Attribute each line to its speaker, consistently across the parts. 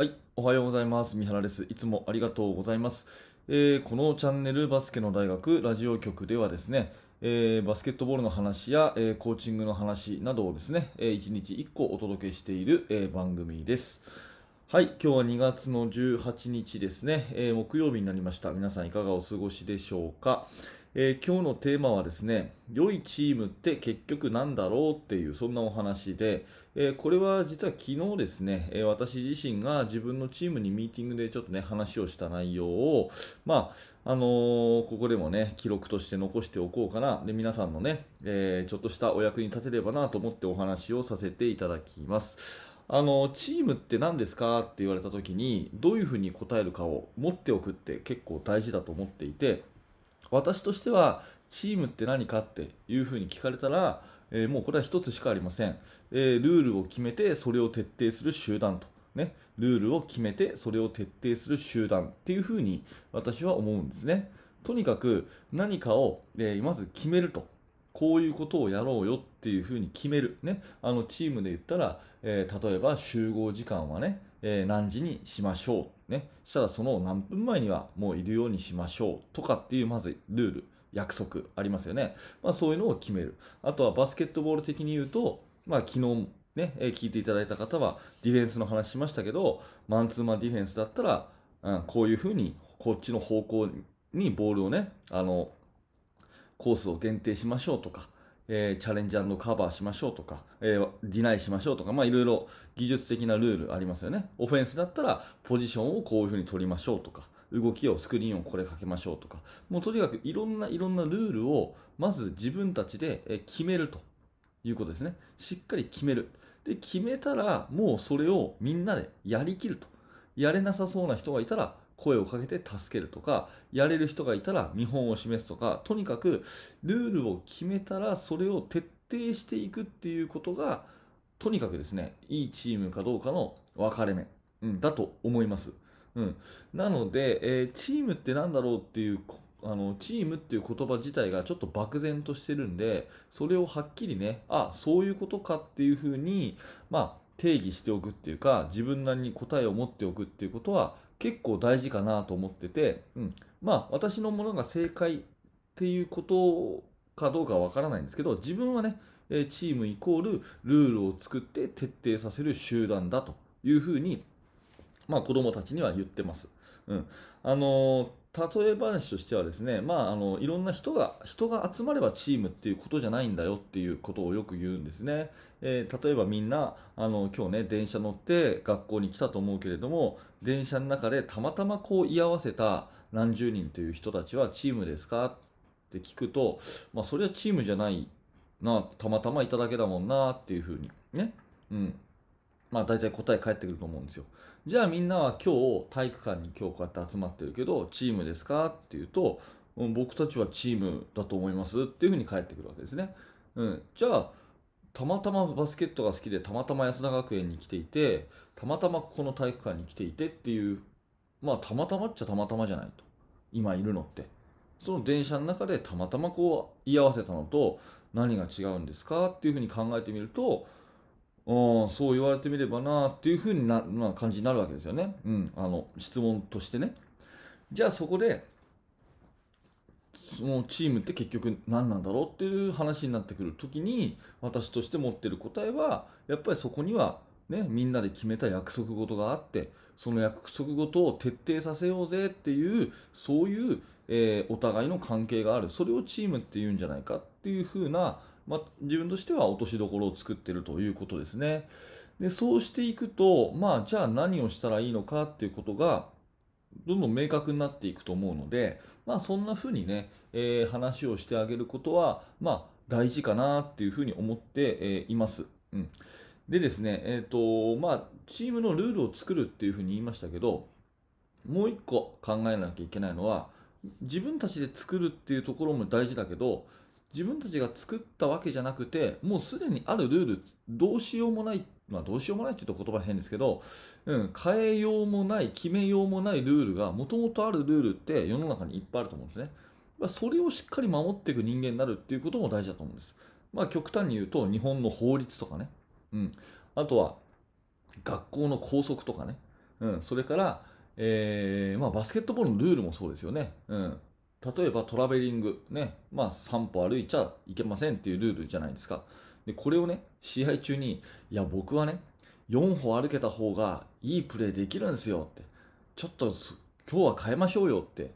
Speaker 1: はい、おはようございます。三原です。いつもありがとうございます。えーこのチャンネルバスケの大学ラジオ局ではですね、えーバスケットボールの話や、えーコーチングの話などをですね、え1日1個お届けしている、えー番組です。はい、今日は2月の18日ですね、えー木曜日になりました。皆さんいかがお過ごしでしょうか？えー今日のテーマはですね、良いチームって結局なんだろうっていうそんなお話で、えーこれは実は昨日ですね、えー私自身が自分のチームにミーティングでちょっとね話をした内容を、まああのここでもね記録として残しておこうかな、で皆さんのね、えちょっとしたお役に立てればなと思ってお話をさせていただきます。あのチームって何ですかって言われた時にどういうふうに答えるかを持っておくって結構大事だと思っていて私としてはチームって何かっていうふうに聞かれたら、えーもうこれは一つしかありません、えールールを決めてそれを徹底する集団と、ね、ルールを決めてそれを徹底する集団っていうふうに私は思うんですね。とにかく何かを、えーまず決めると。こういうことをやろうよっていうふうに決める、ね、あのチームで言ったら、え例えば集合時間はね、え何時にしましょう、ね、したらその何分前にはもういるようにしましょうとかっていうまずルール約束ありますよね、まあ、そういうのを決める。あとはバスケットボール的に言うと、まあ、昨日ね、え聞いていただいた方はディフェンスの話しましたけどマンツーマンディフェンスだったら、うん、こういうふうにこっちの方向にボールをねあのコースを限定しましょうとか、えーチャレンジカバーしましょうとか、えーディナイしましょうとか、まあ、いろいろ技術的なルールありますよね。オフェンスだったらポジションをこういうふうに取りましょうとか、動きをスクリーンをこれかけましょうとか、もうとにかくいろんないろんなルールをまず自分たちで決めるということですね。しっかり決める。で、決めたらもうそれをみんなでやりきると。やれなさそうな人がいたら声をかけて助けるとか、やれる人がいたら見本を示すとか、とにかくルールを決めたらそれを徹底していくっていうことが、とにかくですね、いいチームかどうかの分かれ目、うん、だと思います。うん、なので、えーチームってなんだろうっていうあのチームっていう言葉自体がちょっと漠然としてるんでそれをはっきりねあそういうことかっていうふうに、まあ、定義しておくっていうか自分なりに答えを持っておくっていうことは結構大事かなと思ってて、うん、まあ私のものが正解っていうことかどうかはわからないんですけど自分はねチームイコールルールを作って徹底させる集団だというふうにまあ、子供たちには言ってます。うん、あの例え話としてはですね、まあ、あのいろんな人が人が集まればチームっていうことじゃないんだよっていうことをよく言うんですね。えー例えばみんなあの今日ね電車乗って学校に来たと思うけれども電車の中でたまたまこう居合わせた何十人という人たちはチームですかって聞くと、まあ、それはチームじゃないなたまたまいただけだもんなっていうふうにね、うん、まあ大体答え返ってくると思うんですよ。じゃあみんなは今日体育館に今日こうやって集まってるけどチームですかっていうと、うん僕たちはチームだと思いますっていうふうに返ってくるわけですね。うん、じゃあたまたまバスケットが好きでたまたま安田学園に来ていてたまたまここの体育館に来ていてっていうまあたまたまっちゃたまたまじゃないと今いるのってその電車の中でたまたまこう居合わせたのと何が違うんですかっていうふうに考えてみるとうんそう言われてみればなっていうふうにな、まあ、感じになるわけですよね、うん、あの質問としてね。じゃあそこでそのチームって結局何なんだろうっていう話になってくる時に私として持ってる答えはやっぱりそこには、ね、みんなで決めた約束事があってその約束事を徹底させようぜっていうそういう、えーお互いの関係がある。それをチームっていうんじゃないかっていうふうな、まあ、自分としては落としどころを作ってるということですね。でそうしていくと、まあ、じゃあ何をしたらいいのかっていうことがどんどん明確になっていくと思うので、まあ、そんなふうにね、えー話をしてあげることは、まあ、大事かなっていうふうに思って、えーいます。うん、でですね、えーとまあ、チームのルールを作るっていうふうに言いましたけどもう一個考えなきゃいけないのは自分たちで作るっていうところも大事だけど自分たちが作ったわけじゃなくてもうすでにあるルールどうしようもない、まあ、どうしようもないって言うと言葉変ですけど、うん、変えようもない決めようもないルールがもともとあるルールって世の中にいっぱいあると思うんですね、まあ、それをしっかり守っていく人間になるっていうことも大事だと思うんです、まあ、極端に言うと日本の法律とかね、うん、あとは学校の校則とかね。うん、それから、えーまあ、バスケットボールのルールもそうですよね。うん。例えばトラベリング、ねまあ、3歩歩いちゃいけませんっていうルールじゃないですか。でこれをね、試合中に、いや、僕はね、4歩歩けた方がいいプレーできるんですよって、ちょっと今日は変えましょうよって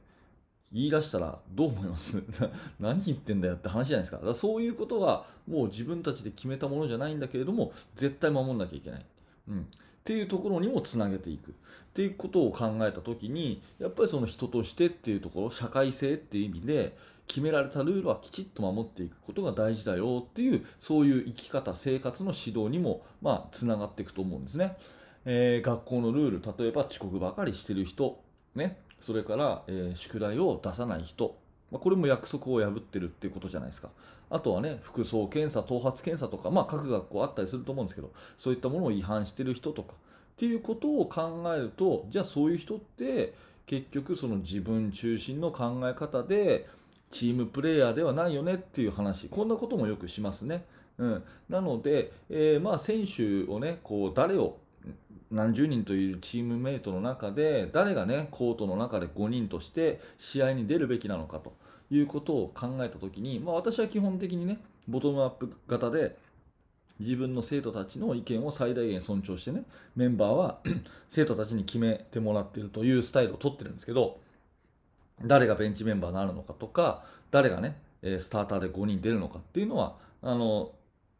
Speaker 1: 言い出したらどう思います？何言ってんだよって話じゃないですか。だからそういうことはもう自分たちで決めたものじゃないんだけれども、絶対守んなきゃいけない。うん。っていうところにもつなげていく。っていうことを考えたときにやっぱりその人としてっていうところ社会性っていう意味で決められたルールはきちっと守っていくことが大事だよっていうそういう生き方生活の指導にもまあつながっていくと思うんですね、えー学校のルール例えば遅刻ばかりしてる人ね。それから、えー宿題を出さない人。まあこれも約束を破ってるっていうことじゃないですか。あとはね、服装検査、頭髪検査とか、まあ各学校あったりすると思うんですけど、そういったものを違反してる人とか、っていうことを考えると、じゃあそういう人って、結局その自分中心の考え方で、チームプレーヤーではないよねっていう話、こんなこともよくしますね。うん、なので、えーまあ選手をね、こう誰を何十人というチームメイトの中で誰がねコートの中で5人として試合に出るべきなのかということを考えたときに、まあ、私は基本的にねボトムアップ型で自分の生徒たちの意見を最大限尊重してねメンバーは 生徒たちに決めてもらっているというスタイルをとってるんですけど誰がベンチメンバーになるのかとか誰がねスターターで5人出るのかっていうのはあの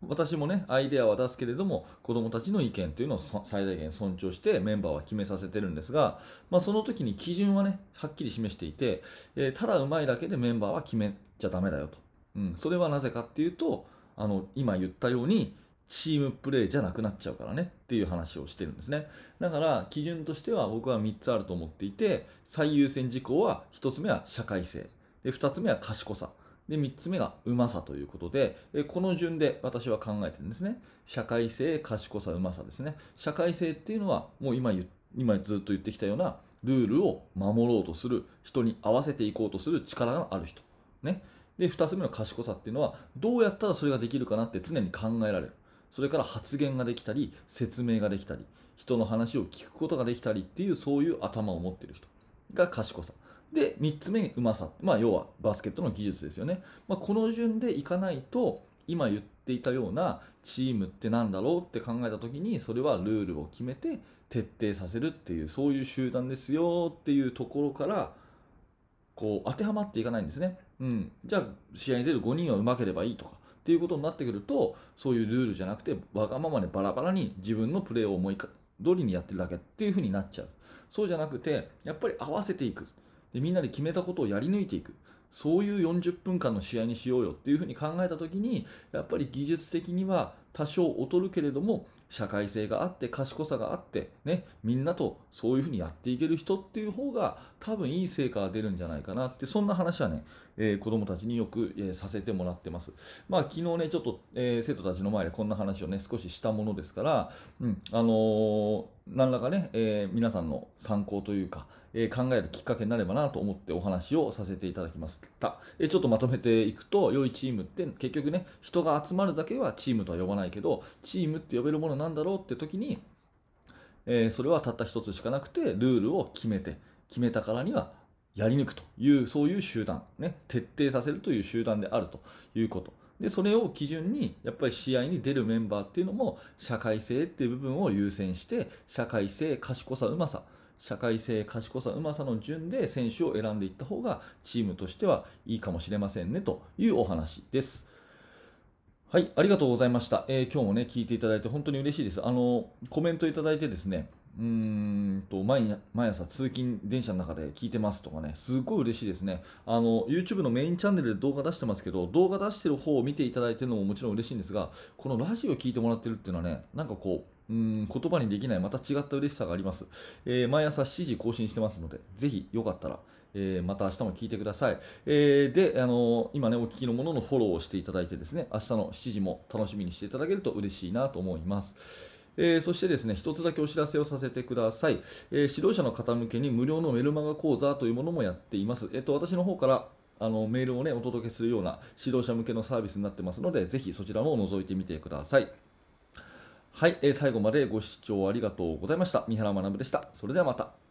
Speaker 1: 私もねアイデアは出すけれども子どもたちの意見というのを最大限尊重してメンバーは決めさせてるんですが、まあ、その時に基準はねはっきり示していて、えーただうまいだけでメンバーは決めちゃダメだよと、うん、それはなぜかっていうとあの今言ったようにチームプレーじゃなくなっちゃうからねっていう話をしてるんですね。だから基準としては僕は3つあると思っていて最優先事項は1つ目は社会性。で2つ目は賢さ。で3つ目がうまさということでこの順で私は考えてるんですね。社会性賢さうまさですね。社会性っていうのはもう今今ずっと言ってきたようなルールを守ろうとする人に合わせていこうとする力がある人。ね。で2つ目の賢さっていうのはどうやったらそれができるかなって常に考えられる。それから発言ができたり説明ができたり人の話を聞くことができたりっていうそういう頭を持っている人が賢さ。で3つ目にうまさ、まあ、要はバスケットの技術ですよね、まあ、この順でいかないと今言っていたようなチームってなんだろうって考えた時にそれはルールを決めて徹底させるっていうそういう集団ですよっていうところからこう当てはまっていかないんですね、うん、じゃあ試合に出る5人はうまければいいとかっていうことになってくるとそういうルールじゃなくてわがままでバラバラに自分のプレーを思い通りにやってるだけっていう風になっちゃう。そうじゃなくてやっぱり合わせていく。でみんなで決めたことをやり抜いていく。そういう40分間の試合にしようよっていうふうに考えた時にやっぱり技術的には多少劣るけれども社会性があって賢さがあって、ね、みんなとそういうふうにやっていける人っていう方が多分いい成果が出るんじゃないかなってそんな話はね、えー子どもたちによく、えーさせてもらってます。まあ昨日ねちょっと、えー生徒たちの前でこんな話をね少ししたものですから、うんあのー何らかね、えー皆さんの参考というか、えー考えるきっかけになればなと思ってお話をさせていただきました、えーちょっとまとめていくと良いチームって結局ね人が集まるだけはチームとは呼ばないけどチームって呼べるものなんだろうって時に、えーそれはたった一つしかなくてルールを決めて決めたからにはやり抜くというそういう集団、ね、徹底させるという集団であるということでそれを基準にやっぱり試合に出るメンバーっていうのも社会性っていう部分を優先して社会性賢さうまさ社会性賢さうまさの順で選手を選んでいった方がチームとしてはいいかもしれませんねというお話です。はい、ありがとうございました。えー今日もね、聞いていただいて本当に嬉しいです。あの、コメントいただいてですね、うんと毎毎朝通勤電車の中で聞いてますとかね、すごい嬉しいですね。あの、YouTube のメインチャンネルで動画出してますけど、動画出してる方を見ていただいてるのももちろん嬉しいんですが、このラジオを聞いてもらってるっていうのはね、なんかこう、うん言葉にできないまた違った嬉しさがあります、えー毎朝7時更新してますのでぜひよかったら、えーまた明日も聞いてください、えーで、あのー今ねお聞きのもののフォローをしていただいてですね明日の7時も楽しみにしていただけると嬉しいなと思います。えーそしてですね、一つだけお知らせをさせてください。えー指導者の方向けに無料のメルマガ講座というものもやっています。えっ、と、私の方からあのメールをね、お届けするような指導者向けのサービスになってますので、ぜひそちらも覗いてみてください。はい、えー最後までご視聴ありがとうございました。三原学でした。それではまた。